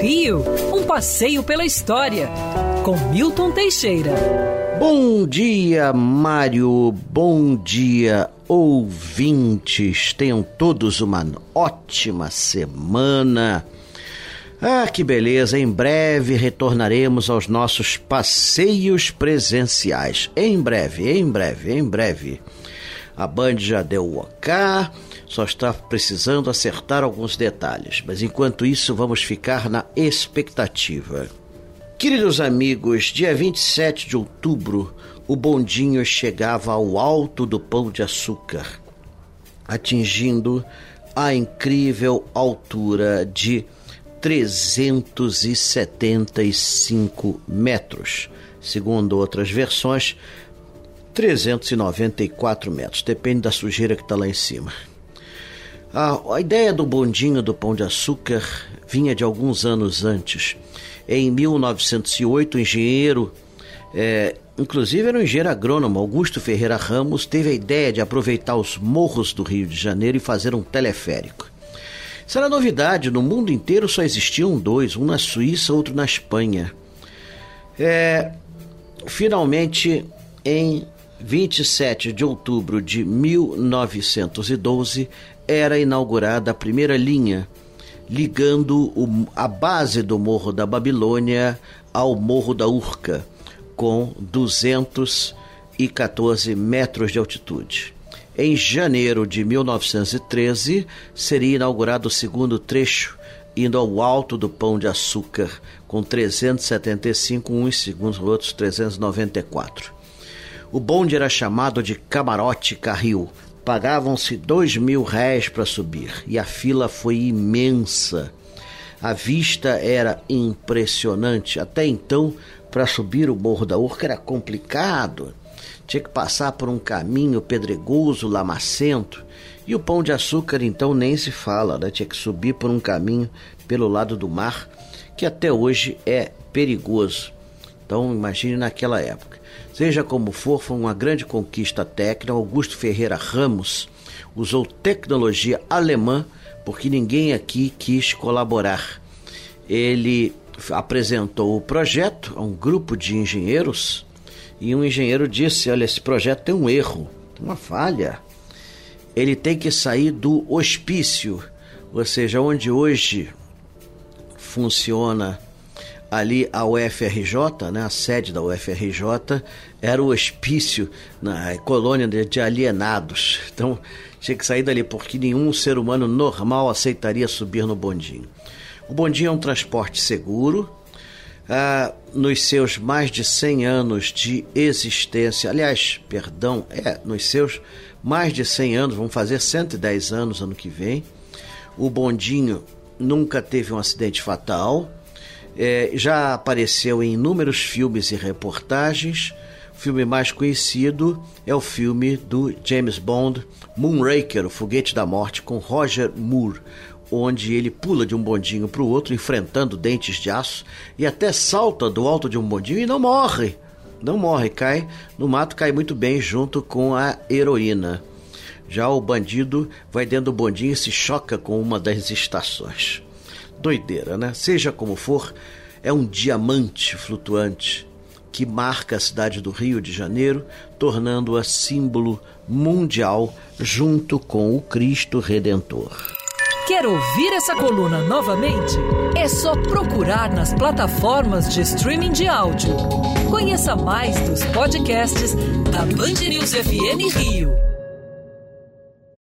Rio, um passeio pela história, com Milton Teixeira. Bom dia, Mário. Bom dia, ouvintes. Tenham todos uma ótima semana. Ah, que beleza! Em breve retornaremos aos nossos passeios presenciais. Em breve, em breve, em breve. A Band já deu o OK, só está precisando acertar alguns detalhes, mas enquanto isso vamos ficar na expectativa. Queridos amigos, dia 27 de outubro, o bondinho chegava ao alto do Pão de Açúcar, atingindo a incrível altura de 375 metros. Segundo outras versões, 394 metros, depende da sujeira que está lá em cima. A, a ideia do bondinho do Pão de Açúcar vinha de alguns anos antes. Em 1908, o engenheiro, é, inclusive era um engenheiro agrônomo, Augusto Ferreira Ramos, teve a ideia de aproveitar os morros do Rio de Janeiro e fazer um teleférico. Isso era novidade, no mundo inteiro só existiam dois, um na Suíça, outro na Espanha. É, finalmente, em 27 de outubro de 1912, era inaugurada a primeira linha ligando a base do Morro da Babilônia ao Morro da Urca, com 214 metros de altitude. Em janeiro de 1913, seria inaugurado o segundo trecho, indo ao alto do Pão de Açúcar, com 375, uns segundos, outros 394. O bonde era chamado de Camarote Carril, Pagavam-se dois mil réis para subir e a fila foi imensa. A vista era impressionante. Até então, para subir o Morro da Urca era complicado. Tinha que passar por um caminho pedregoso, lamacento. E o pão de açúcar, então, nem se fala, né? Tinha que subir por um caminho pelo lado do mar, que até hoje é perigoso. Então, imagine naquela época. Seja como for, foi uma grande conquista técnica. Augusto Ferreira Ramos usou tecnologia alemã porque ninguém aqui quis colaborar. Ele apresentou o projeto a um grupo de engenheiros e um engenheiro disse: Olha, esse projeto tem um erro, uma falha. Ele tem que sair do hospício, ou seja, onde hoje funciona ali a UFRJ, né, a sede da UFRJ, era o hospício na colônia de alienados. Então tinha que sair dali, porque nenhum ser humano normal aceitaria subir no bondinho. O bondinho é um transporte seguro. Ah, nos seus mais de 100 anos de existência, aliás, perdão, é, nos seus mais de 100 anos, vão fazer 110 anos ano que vem, o bondinho nunca teve um acidente fatal, é, já apareceu em inúmeros filmes e reportagens. O filme mais conhecido é o filme do James Bond, Moonraker, o Foguete da Morte, com Roger Moore, onde ele pula de um bondinho para o outro, enfrentando dentes de aço, e até salta do alto de um bondinho e não morre. Não morre, cai no mato, cai muito bem junto com a heroína. Já o bandido vai dentro do bondinho e se choca com uma das estações doideira, né? Seja como for, é um diamante flutuante que marca a cidade do Rio de Janeiro, tornando-a símbolo mundial junto com o Cristo Redentor. Quer ouvir essa coluna novamente? É só procurar nas plataformas de streaming de áudio. Conheça mais dos podcasts da Band News FM Rio.